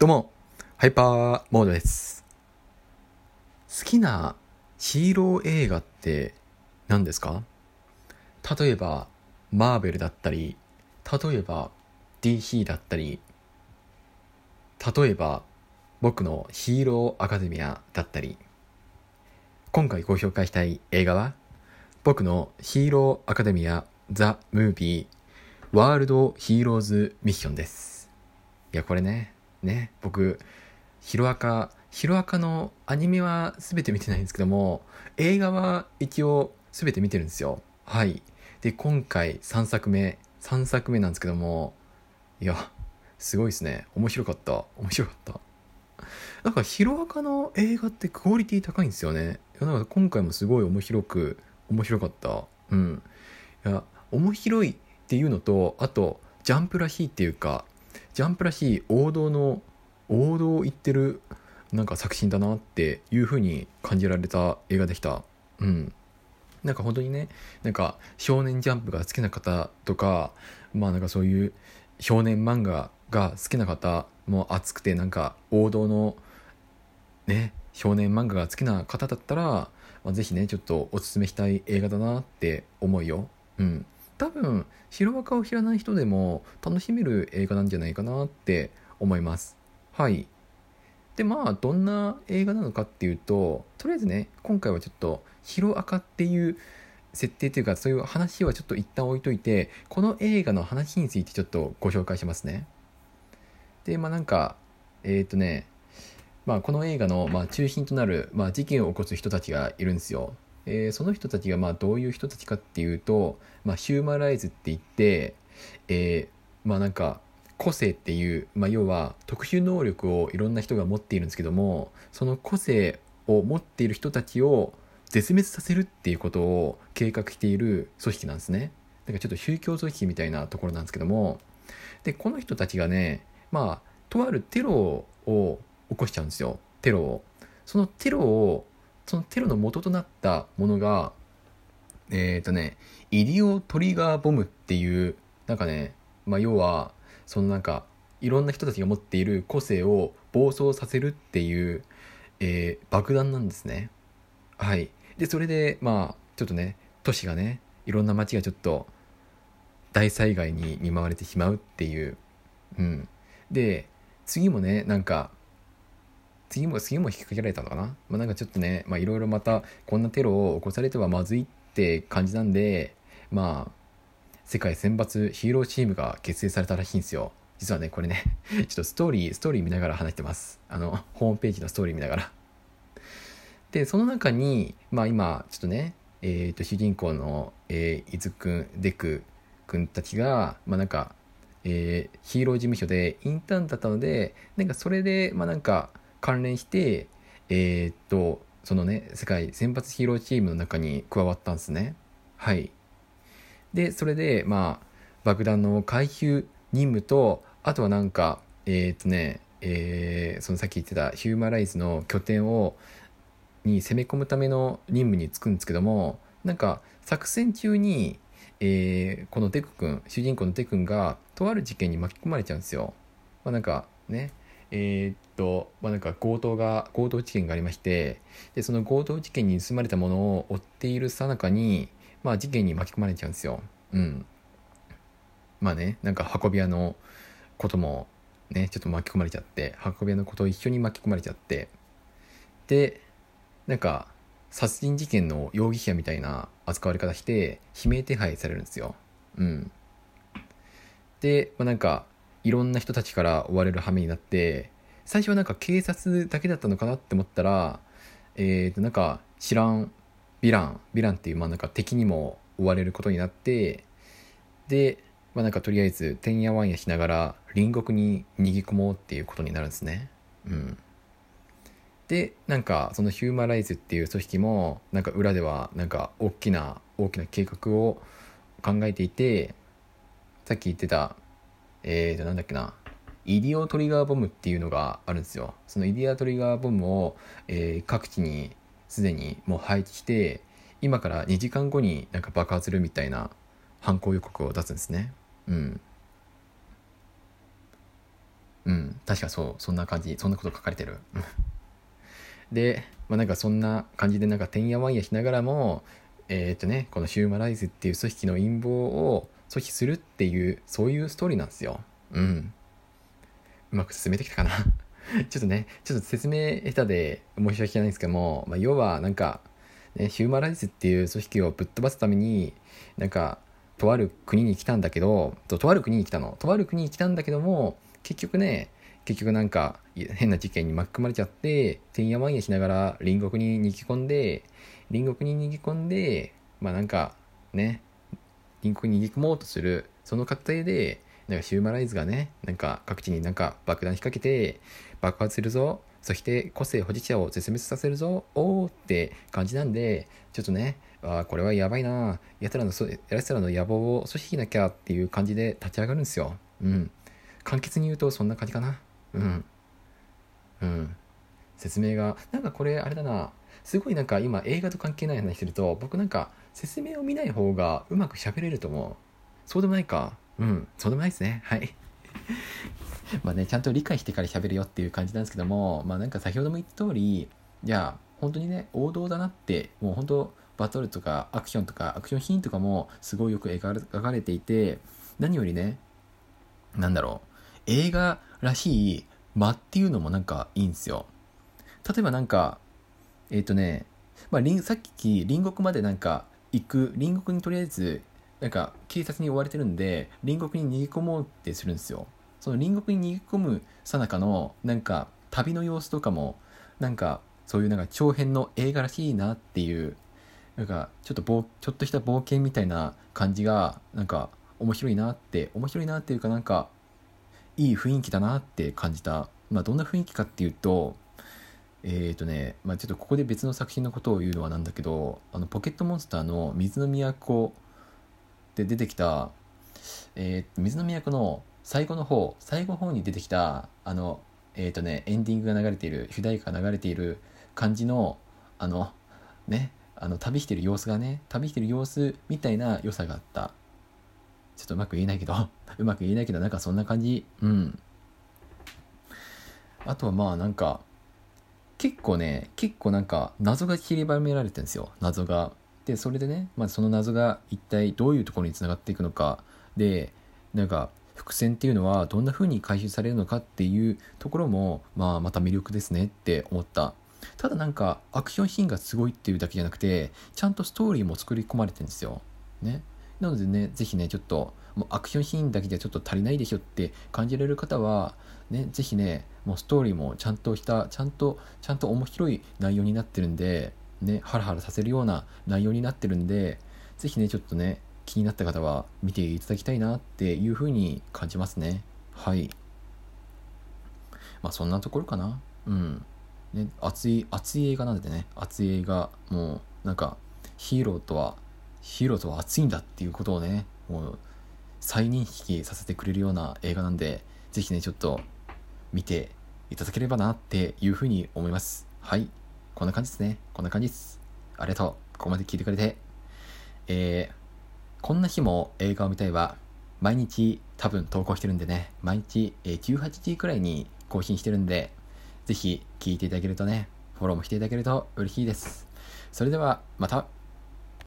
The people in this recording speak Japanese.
どうも、ハイパーモードです。好きなヒーロー映画って何ですか？例えば、マーベルだったり、例えば、DC だったり、例えば、僕のヒーローアカデミアだったり、今回ご紹介したい映画は、僕のヒーローアカデミアザ・ムービーワールドヒーローズミッションです。いや、これね、ね、僕、ヒロアカ、ヒロアカのアニメは全て見てないんですけども、映画は一応全て見てるんですよ。はい。で、今回3作目、3作目なんですけども、いや、すごいですね。面白かった。面白かった。なんかヒロアカの映画ってクオリティ高いんですよね。なんか今回もすごい面白く、面白かった。うん。いや、面白いっていうのと、あと、ジャンプらしいっていうか、ジャンプらしい王道の、王道を言ってる、なんか作品だなっていう風に感じられた映画でした。うん。なんか本当にね、なんか少年ジャンプが好きな方とか、まあなんかそういう少年漫画が好きな方も熱くてなんか王道のね、少年漫画が好きな方だったら、まあ、ぜひね、ちょっとおすすめしたい映画だなって思うよ。うん。多分、ヒロアカを知らない人でも楽しめる映画なんじゃないかなって思います。はい。で、まあ、どんな映画なのかっていうと、とりあえずね、今回はちょっと、ヒロアカっていう設定というか、そういう話はちょっと一旦置いといて、この映画の話についてちょっとご紹介しますね。で、まあなんか、えっ、ー、とね、まあこの映画のま中心となるまあ事件を起こす人たちがいるんですよ。えー、その人たちがまあどういう人たちかっていうと、まあ、ヒューマライズって言って、えー、まあなんか個性っていう、まあ、要は特殊能力をいろんな人が持っているんですけどもその個性を持っている人たちを絶滅させるっていうことを計画している組織なんですね。だからちょっと宗教組織みたいなところなんですけどもでこの人たちがねまあとあるテロを起こしちゃうんですよテロを。そのテロをそのテロの元となったものが、えっ、ー、とね、イディオトリガーボムっていう、なんかね、まあ、要は、そのなんか、いろんな人たちが持っている個性を暴走させるっていう、えー、爆弾なんですね。はい。で、それで、まあ、ちょっとね、都市がね、いろんな街がちょっと、大災害に見舞われてしまうっていう。うん。で、次もね、なんか、次も次も引っ掛けられたのかな、まあ、なんかちょっとねいろいろまたこんなテロを起こされてはまずいって感じなんでまあ世界選抜ヒーローチームが結成されたらしいんですよ。実はねこれねちょっとストーリーストーリー見ながら話してます。あのホームページのストーリー見ながら。でその中にまあ今ちょっとねえー、と主人公の、えー、伊豆くんデクくんたちがまあなんか、えー、ヒーロー事務所でインターンだったのでなんかそれでまあなんか関連して、えー、っと、そのね、世界選抜ヒーローチームの中に加わったんですね。はい。で、それで、まあ、爆弾の回収任務と、あとはなんか、えー、っとね、えー、そのさっき言ってたヒューマライズの拠点を、に攻め込むための任務に就くんですけども、なんか、作戦中に、えー、このデク君、主人公のデク君が、とある事件に巻き込まれちゃうんですよ。まあなんか、ね、えー、っと、まあ、なんか強盗が、強盗事件がありまして、で、その強盗事件に盗まれたものを追っているさなかに、まあ事件に巻き込まれちゃうんですよ。うん。まあね、なんか運び屋のこともね、ちょっと巻き込まれちゃって、運び屋のことを一緒に巻き込まれちゃって、で、なんか、殺人事件の容疑者みたいな扱われ方して、指名手配されるんですよ。うん。で、まあ、なんか、いろんな人たちから追われる羽目になって、最初はなんか警察だけだったのかなって思ったら、えーと、なんか知らんヴィラン、ヴィランっていうまあなんか敵にも追われることになって、で、まあなんかとりあえず、てんやわんやしながら隣国に逃げ込もうっていうことになるんですね。うん。で、なんかそのヒューマライズっていう組織も、なんか裏ではなんか大きな、大きな計画を考えていて、さっき言ってた、えーと、なんだっけな、イディオトリガーボムっていうのがあるんですよ。そのイディアトリガーボムを、えー、各地にすでにもう配置して、今から2時間後になんか爆発するみたいな犯行予告を出すんですね。うん。うん確かそうそんな感じそんなこと書かれてる でまあなんかそんな感じでなんかてんやわんやしながらもえー、っとねこのヒューマライズっていう組織の陰謀を阻止するっていうそういうストーリーなんですよ。うん。うまく進めてきたかな。ちょっとねちょっと説明下手で申し訳ないんですけども、まあ、要はなんか、ね、ヒューマライズっていう組織をぶっ飛ばすためになんかとある国に来たんだけどとある国に来たの。とある国に来たんだけども結局ね結局なんか変な事件に巻き込まれちゃっててんやわんやしながら隣国に逃げ込んで隣国に逃げ込んでまあなんかね隣国に逃げ込もうとするその過程でなんかシューマライズがねなんか各地になんか爆弾仕掛けて爆発するぞそして個性保持者を絶滅させるぞおーって感じなんでちょっとねあこれはやばいなやつらのやつらの野望を阻止しなきゃっていう感じで立ち上がるんですよ。うん。簡潔に言うとそんな感じかな。うん。うん。説明がなんかこれあれだなすごいなんか今映画と関係ない話してると僕なんか説明を見ない方がうまく喋れると思う。そうでもないか。うん。そうでもないですね。はい。まあねちゃんと理解してから喋るよっていう感じなんですけどもまあなんか先ほども言った通りいや本当にね王道だなってもう本当バトルとかアクションとかアクションシーンとかもすごいよく描かれていて何よりねなんだろう。映画らしい間っていうのもなんかいいんですよ。例えばなんかえっ、ー、とね、まあ、さっき隣国までなんか行く隣国にとりあえずなんか警察に追われてるんで隣国に逃げ込もうってするんですよ。その隣国に逃げ込むさなかのなんか旅の様子とかもなんかそういうなんか長編の映画らしいなっていうなんかちょっとぼちょっとした冒険みたいな感じがなんか面白いなって面白いなっていうかなんかいい雰囲気だなって感じた。まあどんな雰囲気かっていうとえっ、ー、とね、まあ、ちょっとここで別の作品のことを言うのはなんだけどあのポケットモンスターの水の都で出てきた、えー、水の都の最後の方最後の方に出てきたあのえっ、ー、とねエンディングが流れている主題歌が流れている感じのあのねあの旅してる様子がね旅してる様子みたいな良さがあった。ちょっとうまく言えないけど うまく言えないけどなんかそんな感じ。うん。あとはまあなんか結構ね結構なんか謎が散りばめられてるんですよ。謎が。でそれでね、まあ、その謎が一体どういうところにつながっていくのか。でなんか伏線っていうのはどんな風に回収されるのかっていうところも、まあ、また魅力ですねって思った。ただなんかアクションシーンがすごいっていうだけじゃなくてちゃんとストーリーも作り込まれてるんですよ。ね。なのでね是非ねちょっともうアクションシーンだけじゃちょっと足りないでしょって感じられる方はね是非ねもうストーリーもちゃんとしたちゃんとちゃんと面白い内容になってるんでねハラハラさせるような内容になってるんで是非ねちょっとね気になった方は見ていただきたいなっていうふうに感じますね。はい。まあそんなところかな。うん。ね熱い熱い映画なんでね熱い映画もうなんかヒーローとはヒーローとは熱いんだっていうことをねもう再認識させてくれるような映画なんで是非ねちょっと見ていただければなっていうふうに思います。はい。こんな感じですね。こんな感じです。ありがとう。ここまで聞いてくれて。えー、こんな日も映画を見たいは毎日多分投稿してるんでね。毎日、えー、18時くらいに更新してるんでぜひ聞いていただけるとねフォローもしていただけると嬉しいです。それではまた。